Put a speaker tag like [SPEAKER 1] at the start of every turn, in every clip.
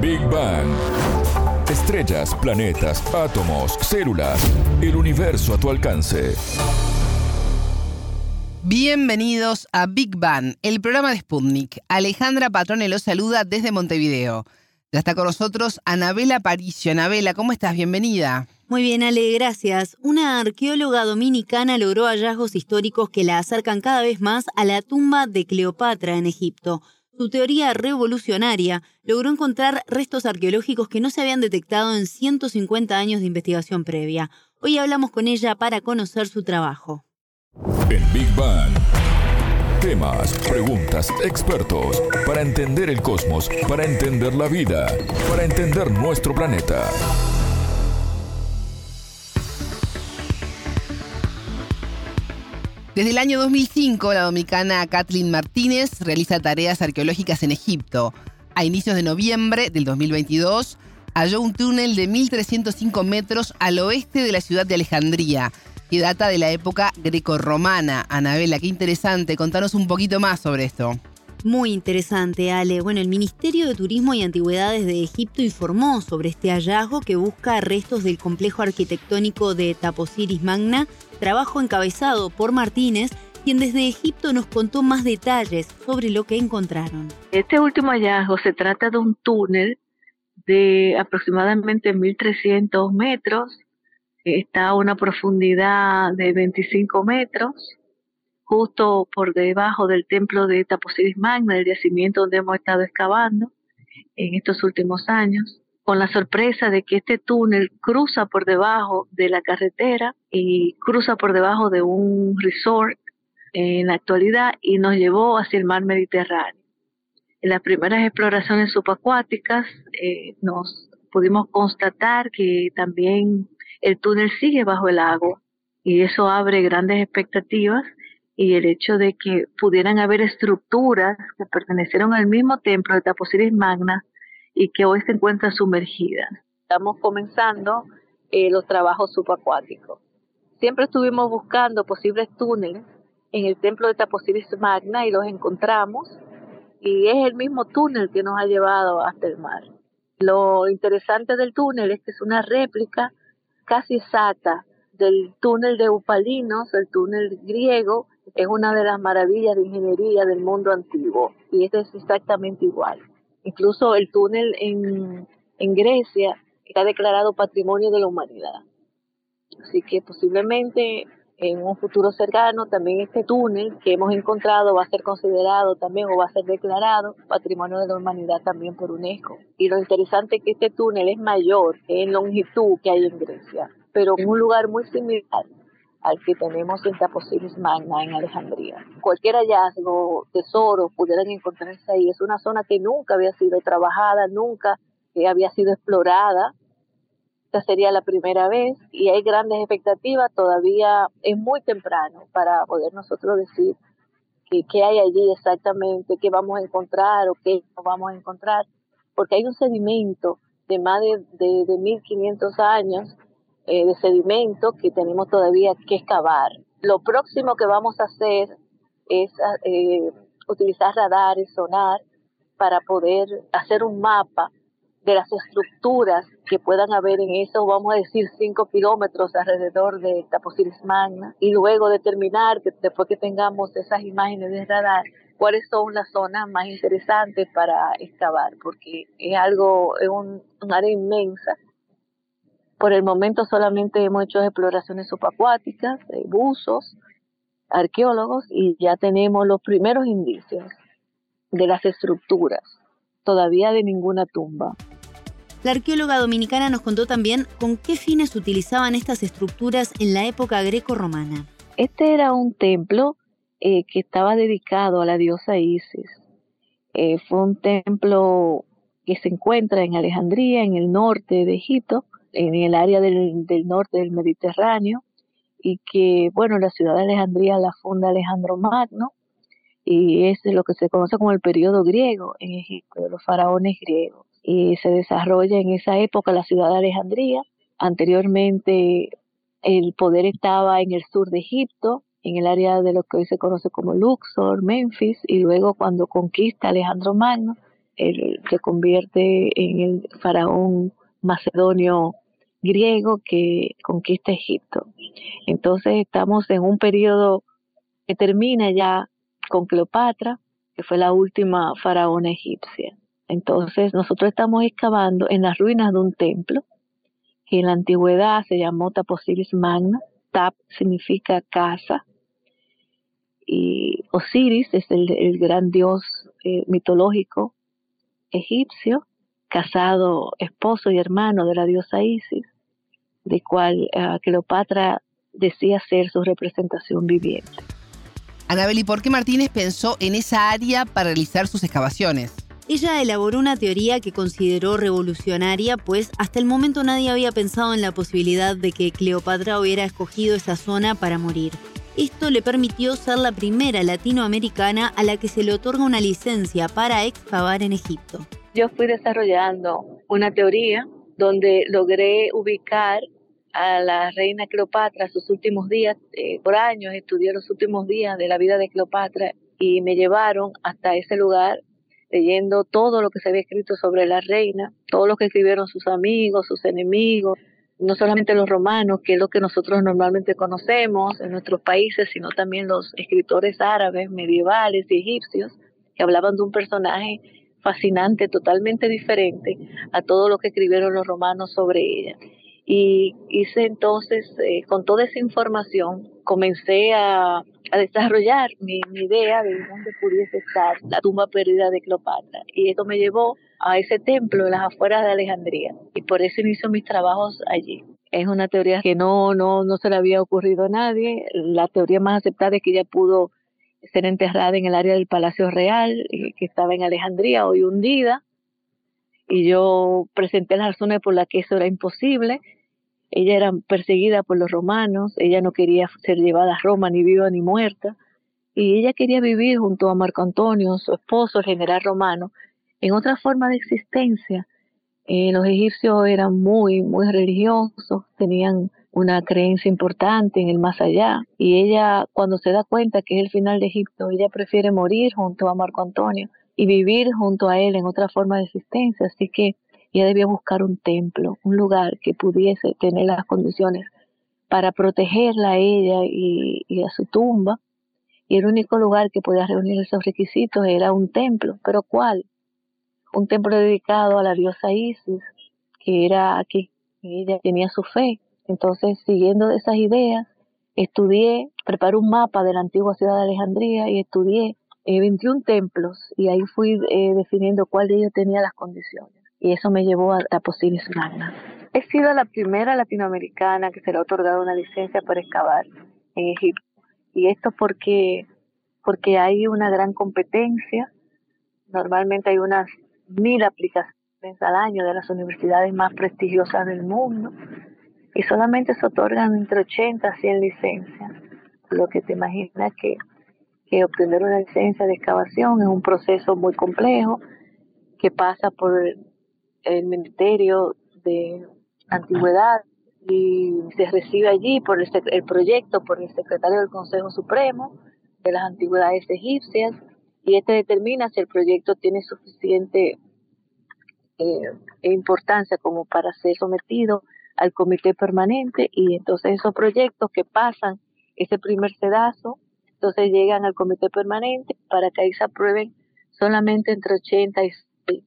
[SPEAKER 1] Big Bang. Estrellas, planetas, átomos, células, el universo a tu alcance.
[SPEAKER 2] Bienvenidos a Big Bang, el programa de Sputnik. Alejandra Patrone los saluda desde Montevideo. Ya está con nosotros Anabela Paricio. Anabela, ¿cómo estás? Bienvenida.
[SPEAKER 3] Muy bien, Ale, gracias. Una arqueóloga dominicana logró hallazgos históricos que la acercan cada vez más a la tumba de Cleopatra en Egipto. Su teoría revolucionaria logró encontrar restos arqueológicos que no se habían detectado en 150 años de investigación previa. Hoy hablamos con ella para conocer su trabajo.
[SPEAKER 1] En Big Bang. Temas, preguntas, expertos, para entender el cosmos, para entender la vida, para entender nuestro planeta.
[SPEAKER 2] Desde el año 2005, la dominicana Kathleen Martínez realiza tareas arqueológicas en Egipto. A inicios de noviembre del 2022, halló un túnel de 1.305 metros al oeste de la ciudad de Alejandría, que data de la época grecorromana. Anabela, qué interesante. Contanos un poquito más sobre esto.
[SPEAKER 3] Muy interesante, Ale. Bueno, el Ministerio de Turismo y Antigüedades de Egipto informó sobre este hallazgo que busca restos del complejo arquitectónico de Taposiris Magna, trabajo encabezado por Martínez, quien desde Egipto nos contó más detalles sobre lo que encontraron.
[SPEAKER 4] Este último hallazgo se trata de un túnel de aproximadamente 1.300 metros, está a una profundidad de 25 metros justo por debajo del templo de Taposiris Magna, el yacimiento donde hemos estado excavando en estos últimos años, con la sorpresa de que este túnel cruza por debajo de la carretera y cruza por debajo de un resort en la actualidad y nos llevó hacia el mar Mediterráneo. En las primeras exploraciones subacuáticas eh, nos pudimos constatar que también el túnel sigue bajo el agua y eso abre grandes expectativas y el hecho de que pudieran haber estructuras que pertenecieron al mismo templo de Taposiris Magna y que hoy se encuentran sumergidas. Estamos comenzando eh, los trabajos subacuáticos. Siempre estuvimos buscando posibles túneles en el templo de Taposiris Magna y los encontramos y es el mismo túnel que nos ha llevado hasta el mar. Lo interesante del túnel es que es una réplica casi exacta del túnel de Upalinos, el túnel griego, es una de las maravillas de ingeniería del mundo antiguo y este es exactamente igual. Incluso el túnel en, en Grecia está declarado Patrimonio de la Humanidad. Así que posiblemente en un futuro cercano también este túnel que hemos encontrado va a ser considerado también o va a ser declarado Patrimonio de la Humanidad también por UNESCO. Y lo interesante es que este túnel es mayor en longitud que hay en Grecia, pero en un lugar muy similar al que tenemos en Taposiris Magna en Alejandría. Cualquier hallazgo, tesoro, pudieran encontrarse ahí. Es una zona que nunca había sido trabajada, nunca había sido explorada. Esta sería la primera vez y hay grandes expectativas. Todavía es muy temprano para poder nosotros decir qué hay allí exactamente, qué vamos a encontrar o qué no vamos a encontrar, porque hay un sedimento de más de, de, de 1500 años eh, de sedimento que tenemos todavía que excavar. Lo próximo que vamos a hacer es eh, utilizar radares, sonar, para poder hacer un mapa de las estructuras que puedan haber en eso, vamos a decir, 5 kilómetros alrededor de Taposiris Magna, y luego determinar, que después que tengamos esas imágenes de radar, cuáles son las zonas más interesantes para excavar, porque es algo, es un área inmensa por el momento solamente hemos hecho exploraciones subacuáticas, de buzos, arqueólogos y ya tenemos los primeros indicios de las estructuras, todavía de ninguna tumba.
[SPEAKER 3] La arqueóloga dominicana nos contó también con qué fines utilizaban estas estructuras en la época greco-romana.
[SPEAKER 4] Este era un templo eh, que estaba dedicado a la diosa Isis. Eh, fue un templo que se encuentra en Alejandría, en el norte de Egipto, en el área del, norte del Mediterráneo y que, bueno, la ciudad de Alejandría la funda Alejandro Magno y es lo que se conoce como el periodo griego en Egipto, de los faraones griegos. Y se desarrolla en esa época la ciudad de Alejandría. Anteriormente el poder estaba en el sur de Egipto, en el área de lo que hoy se conoce como Luxor, Memphis, y luego cuando conquista Alejandro Magno, él se convierte en el faraón macedonio griego que conquista Egipto. Entonces estamos en un periodo que termina ya con Cleopatra, que fue la última faraona egipcia. Entonces nosotros estamos excavando en las ruinas de un templo que en la antigüedad se llamó Taposiris Magna. Tap significa casa y Osiris es el, gran dios eh, mitológico egipcio, casado, esposo y hermano de la diosa Isis, de cual uh, Cleopatra decía ser su representación viviente.
[SPEAKER 2] Anabel, por qué Martínez pensó en esa área para realizar sus excavaciones?
[SPEAKER 3] Ella elaboró una teoría que consideró revolucionaria, pues hasta el momento nadie había pensado en la posibilidad de que Cleopatra hubiera escogido esa zona para morir. Esto le permitió ser la primera latinoamericana a la que se le otorga una licencia para excavar en Egipto.
[SPEAKER 4] Yo fui desarrollando una teoría donde logré ubicar a la reina Cleopatra sus últimos días, eh, por años estudié los últimos días de la vida de Cleopatra y me llevaron hasta ese lugar leyendo todo lo que se había escrito sobre la reina, todo lo que escribieron sus amigos, sus enemigos, no solamente los romanos, que es lo que nosotros normalmente conocemos en nuestros países, sino también los escritores árabes, medievales y egipcios, que hablaban de un personaje fascinante, totalmente diferente a todo lo que escribieron los romanos sobre ella. Y hice entonces, eh, con toda esa información, comencé a, desarrollar mi, mi, idea de dónde pudiese estar la tumba perdida de Cleopatra. Y esto me llevó a ese templo en las afueras de Alejandría. Y por eso inicio mis trabajos allí. Es una teoría que no, no, no se le había ocurrido a nadie. La teoría más aceptada es que ella pudo ser enterrada en el área del Palacio Real, eh, que estaba en Alejandría, hoy hundida. Y yo presenté las razones por las que eso era imposible. Ella era perseguida por los romanos, ella no quería ser llevada a Roma ni viva ni muerta, y ella quería vivir junto a Marco Antonio, su esposo, el general romano, en otra forma de existencia. Eh, los egipcios eran muy, muy religiosos, tenían una creencia importante en el más allá. Y ella, cuando se da cuenta que es el final de Egipto, ella prefiere morir junto a Marco Antonio y vivir junto a él en otra forma de existencia. Así que ella debía buscar un templo, un lugar que pudiese tener las condiciones para protegerla a ella y, a su tumba. Y el único lugar que podía reunir esos requisitos era un templo. ¿Pero cuál? Un templo dedicado a la diosa Isis, que era aquí. Ella tenía su fe entonces, siguiendo esas ideas, estudié, preparé un mapa de la antigua ciudad de Alejandría y estudié 21 eh, templos y ahí fui eh, definiendo cuál de ellos tenía las condiciones. Y eso me llevó a Taposiris Magna. He sido la primera latinoamericana que se le ha otorgado una licencia para excavar en Egipto. Y esto porque, porque hay una gran competencia. Normalmente hay unas mil aplicaciones al año de las universidades más prestigiosas del mundo y solamente se otorgan entre 80 a 100 licencias, lo que te imaginas que, que obtener una licencia de excavación es un proceso muy complejo que pasa por el Ministerio de Antigüedad y se recibe allí por el, el proyecto por el secretario del Consejo Supremo de las Antigüedades Egipcias y este determina si el proyecto tiene suficiente eh, importancia como para ser sometido al comité permanente y entonces esos proyectos que pasan ese primer sedazo, entonces llegan al comité permanente para que ahí se aprueben solamente entre 80 y 100.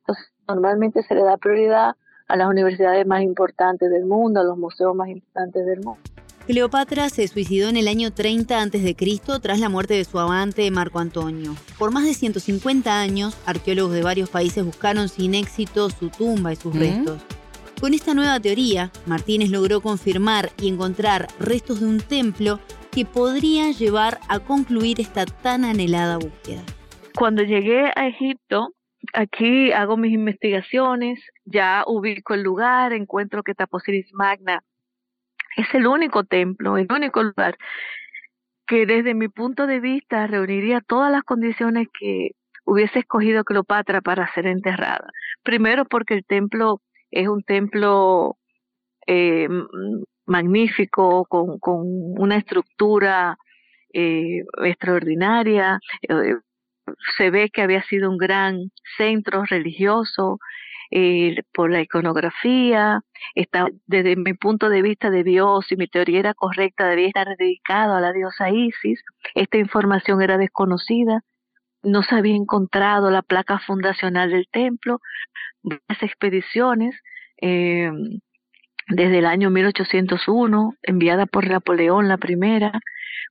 [SPEAKER 4] Entonces, normalmente se le da prioridad a las universidades más importantes del mundo, a los museos más importantes del mundo.
[SPEAKER 3] Cleopatra se suicidó en el año 30 a.C. tras la muerte de su amante Marco Antonio. Por más de 150 años, arqueólogos de varios países buscaron sin éxito su tumba y sus restos. Con esta nueva teoría, Martínez logró confirmar y encontrar restos de un templo que podría llevar a concluir esta tan anhelada búsqueda.
[SPEAKER 4] Cuando llegué a Egipto, aquí hago mis investigaciones, ya ubico el lugar, encuentro que Taposiris Magna es el único templo, el único lugar que desde mi punto de vista reuniría todas las condiciones que hubiese escogido Cleopatra para ser enterrada. Primero porque el templo es un templo eh, magnífico, con, con, una estructura eh, extraordinaria, eh, se ve que había sido un gran centro religioso eh, por la iconografía, está, desde mi punto de vista de Dios, y mi teoría era correcta, debía estar dedicado a la diosa Isis. Esta información era desconocida, no se había encontrado la placa fundacional del templo, las expediciones eh, desde el año 1801, enviada por Napoleón la primera,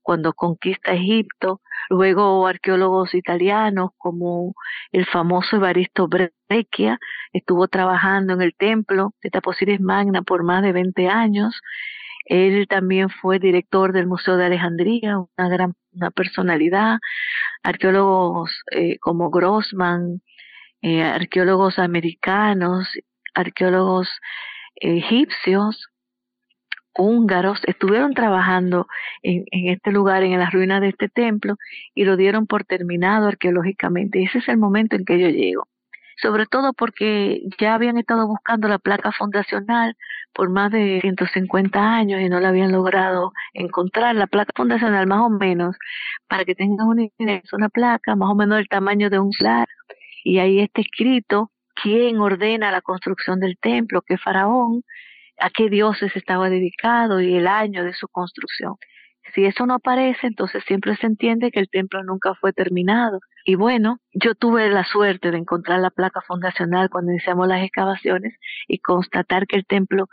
[SPEAKER 4] cuando conquista Egipto, luego arqueólogos italianos como el famoso Evaristo Breccia estuvo trabajando en el templo de Taposiris Magna por más de 20 años. Él también fue director del Museo de Alejandría, una gran una personalidad. Arqueólogos eh, como Grossman, eh, arqueólogos americanos, arqueólogos egipcios, húngaros, estuvieron trabajando en, este lugar, en las ruinas de este templo, y lo dieron por terminado arqueológicamente. Ese es el momento en que yo llego. Sobre todo porque ya habían estado buscando la placa fundacional por más de 150 años y no la habían logrado encontrar. La placa fundacional más o menos, para que tengan una idea, una placa más o menos del tamaño de un flar. Y ahí está escrito quién ordena la construcción del templo, qué faraón, a qué dioses estaba dedicado y el año de su construcción. Si eso no aparece, entonces siempre se entiende que el templo nunca fue terminado. Y bueno, yo tuve la suerte de encontrar la placa fundacional cuando iniciamos las excavaciones y constatar que el templo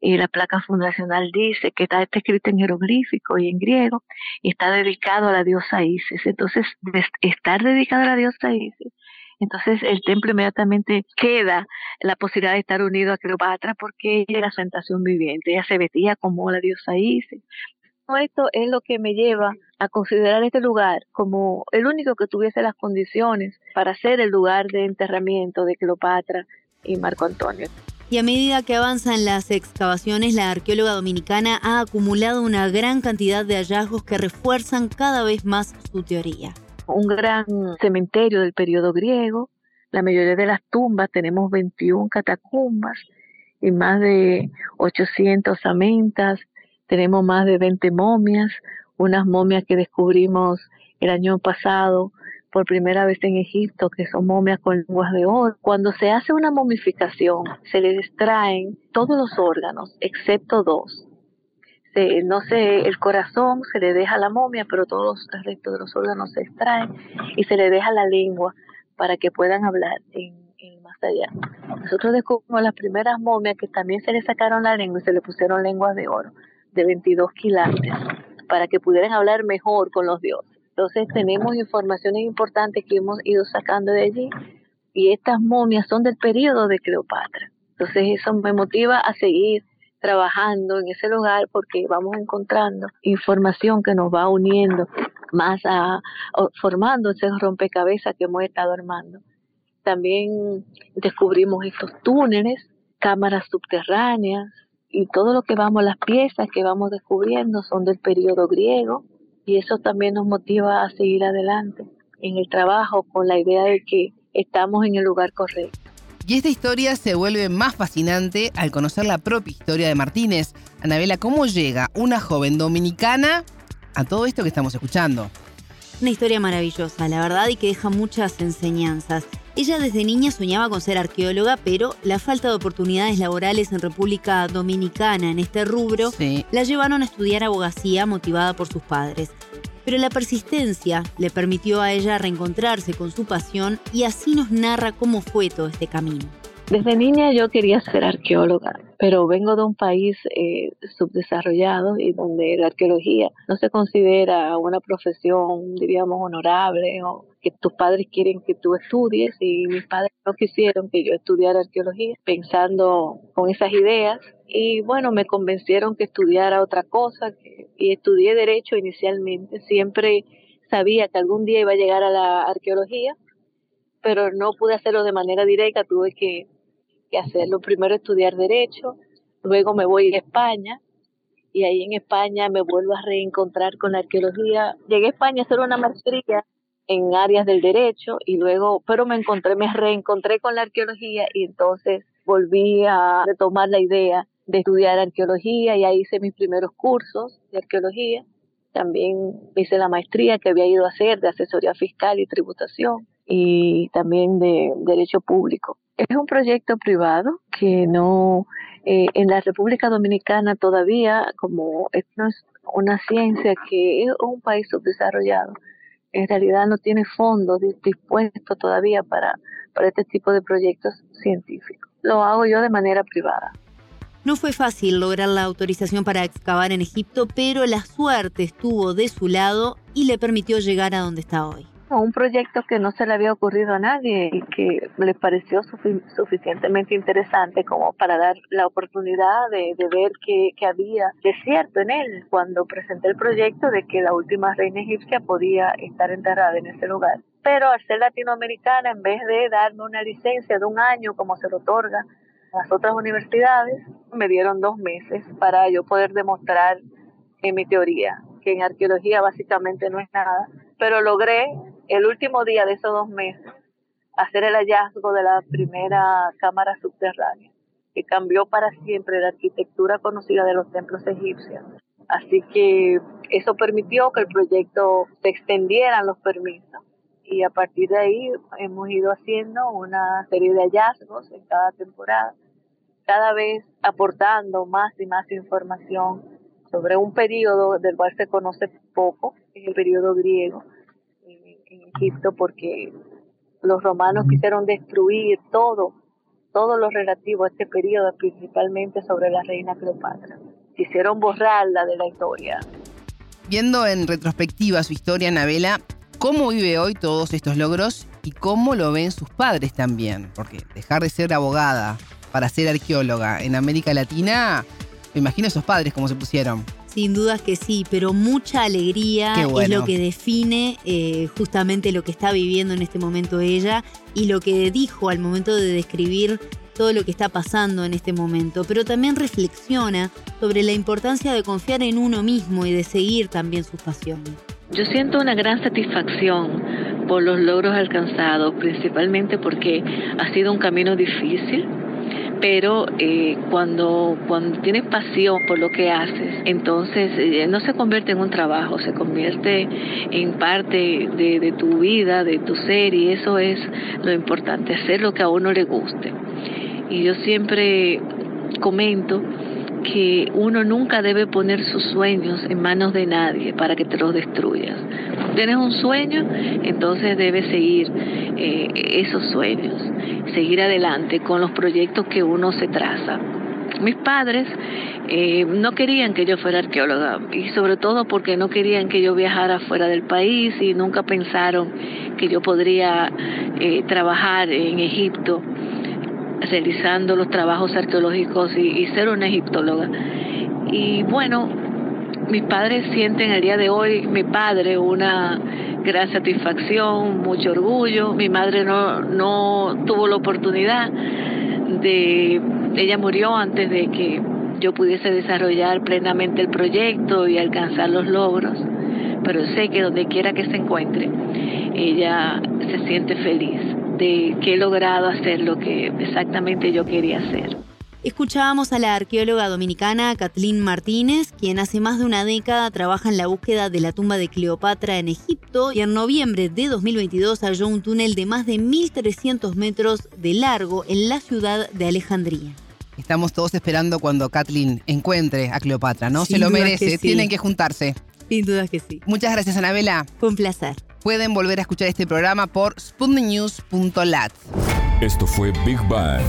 [SPEAKER 4] y la placa fundacional dice que está, escrito en jeroglífico y en griego y está dedicado a la diosa Isis. Entonces, estar dedicado a la diosa Isis entonces el templo inmediatamente queda la posibilidad de estar unido a Cleopatra porque ella era su tentación viviente, ella se vestía como la diosa Isis. Esto es lo que me lleva a considerar este lugar como el único que tuviese las condiciones para ser el lugar de enterramiento de Cleopatra y Marco Antonio.
[SPEAKER 3] Y a medida que avanzan las excavaciones, la arqueóloga dominicana ha acumulado una gran cantidad de hallazgos que refuerzan cada vez más su teoría
[SPEAKER 4] un gran cementerio del periodo griego. La mayoría de las tumbas, tenemos 21 catacumbas y más de 800 amentas. Tenemos más de 20 momias, unas momias que descubrimos el año pasado por primera vez en Egipto, que son momias con lenguas de oro. Cuando se hace una momificación, se le extraen todos los órganos, excepto dos, no sé, el corazón se le deja a la momia, pero todos los restos de los órganos se extraen y se le deja la lengua para que puedan hablar en, más allá. Nosotros descubrimos las primeras momias que también se le sacaron la lengua y se le pusieron lenguas de oro de 22 quilates para que pudieran hablar mejor con los dioses. Entonces tenemos informaciones importantes que hemos ido sacando de allí y estas momias son del periodo de Cleopatra. Entonces eso me motiva a seguir trabajando en ese lugar porque vamos encontrando información que nos va uniendo más a, formando ese rompecabezas que hemos estado armando. También descubrimos estos túneles, cámaras subterráneas y todo lo que vamos, las piezas que vamos descubriendo son del periodo griego y eso también nos motiva a seguir adelante en el trabajo con la idea de que estamos en el lugar correcto.
[SPEAKER 2] Y esta historia se vuelve más fascinante al conocer la propia historia de Martínez. Anabela, ¿cómo llega una joven dominicana a todo esto que estamos escuchando?
[SPEAKER 3] Una historia maravillosa, la verdad, y que deja muchas enseñanzas. Ella desde niña soñaba con ser arqueóloga, pero la falta de oportunidades laborales en República Dominicana en este rubro la llevaron a estudiar abogacía motivada por sus padres pero la persistencia le permitió a ella reencontrarse con su pasión y así nos narra cómo fue todo este camino.
[SPEAKER 4] Desde niña yo quería ser arqueóloga, pero vengo de un país eh, subdesarrollado y donde la arqueología no se considera una profesión, diríamos, honorable o que tus padres quieren que tú estudies. Y mis padres no quisieron que yo estudiara arqueología pensando con esas ideas. Y bueno, me convencieron que estudiara otra cosa y estudié derecho inicialmente. Siempre sabía que algún día iba a llegar a la arqueología, pero no pude hacerlo de manera directa, tuve que que hacerlo. Primero estudiar derecho, luego me voy a España y ahí en España me vuelvo a reencontrar con la arqueología. Llegué a España a hacer una maestría en áreas del derecho y luego, pero me encontré, me reencontré con la arqueología y entonces volví a retomar la idea de estudiar arqueología y ahí hice mis primeros cursos de arqueología también hice la maestría que había ido a hacer de asesoría fiscal y tributación y también de derecho público. Es un proyecto privado que no, eh, en la República Dominicana todavía, como es una ciencia que es un país subdesarrollado, en realidad no tiene fondos dispuestos todavía para, para este tipo de proyectos científicos. Lo hago yo de manera privada.
[SPEAKER 3] No fue fácil lograr la autorización para excavar en Egipto, pero la suerte estuvo de su lado y le permitió llegar a donde está hoy.
[SPEAKER 4] Un proyecto que no se le había ocurrido a nadie y que le pareció suficientemente interesante como para dar la oportunidad de, ver que, que, había de cierto en él cuando presenté el proyecto de que la última reina egipcia podía estar enterrada en ese lugar. Pero al ser latinoamericana, en vez de darme una licencia de un año como se lo otorga las otras universidades me dieron dos meses para yo poder demostrar en mi teoría, que en arqueología básicamente no es nada, pero logré el último día de esos dos meses hacer el hallazgo de la primera cámara subterránea, que cambió para siempre la arquitectura conocida de los templos egipcios. Así que eso permitió que el proyecto se extendieran los permisos y a partir de ahí hemos ido haciendo una serie de hallazgos en cada temporada, cada vez aportando más y más información sobre un periodo del cual se conoce poco, es el periodo griego en, Egipto, porque los romanos quisieron destruir todo, todo lo relativo a este periodo, principalmente sobre la reina Cleopatra. Quisieron borrarla de la historia.
[SPEAKER 2] Viendo en retrospectiva su historia, Anabela, cómo vive hoy todos estos logros y cómo lo ven sus padres también. Porque dejar de ser abogada para ser arqueóloga en América Latina, me imagino esos padres cómo se pusieron.
[SPEAKER 3] Sin dudas que sí, pero mucha alegría es lo que define eh, justamente lo que está viviendo en este momento ella y lo que dijo al momento de describir todo lo que está pasando en este momento, pero también reflexiona sobre la importancia de confiar en uno mismo y de seguir también sus pasiones.
[SPEAKER 4] Yo siento una gran satisfacción por los logros alcanzados, principalmente porque ha sido un camino difícil, pero eh, cuando, cuando tienes pasión por lo que haces, entonces eh, no se convierte en un trabajo, se convierte en parte de, de tu vida, de tu ser, y eso es lo importante, hacer lo que a uno le guste. Y yo siempre comento que uno nunca debe poner sus sueños en manos de nadie para que te los destruyas. Tienes un sueño, entonces debes seguir eh, esos sueños, seguir adelante con los proyectos que uno se traza. Mis padres eh, no querían que yo fuera arqueóloga y sobre todo porque no querían que yo viajara fuera del país y nunca pensaron que yo podría eh, trabajar en Egipto realizando los trabajos arqueológicos y, ser una egiptóloga. Y bueno, mis padres sienten el día de hoy, mi padre, una gran satisfacción, mucho orgullo. Mi madre no, no tuvo la oportunidad de, ella murió antes de que yo pudiese desarrollar plenamente el proyecto y alcanzar los logros, pero sé que donde quiera que se encuentre, ella se siente feliz que he logrado hacer lo que exactamente yo quería hacer.
[SPEAKER 3] Escuchábamos a la arqueóloga dominicana Kathleen Martínez, quien hace más de una década trabaja en la búsqueda de la tumba de Cleopatra en Egipto y en noviembre de 2022 halló un túnel de más de 1.300 metros de largo en la ciudad de Alejandría.
[SPEAKER 2] Estamos todos esperando cuando Kathleen encuentre a Cleopatra, ¿no? Se lo merece, tienen que juntarse.
[SPEAKER 3] Sin duda que sí.
[SPEAKER 2] Muchas gracias, Anabela.
[SPEAKER 3] Fue un placer.
[SPEAKER 2] Pueden volver a escuchar este programa por spundinews.lat.
[SPEAKER 1] Esto fue Big Bang.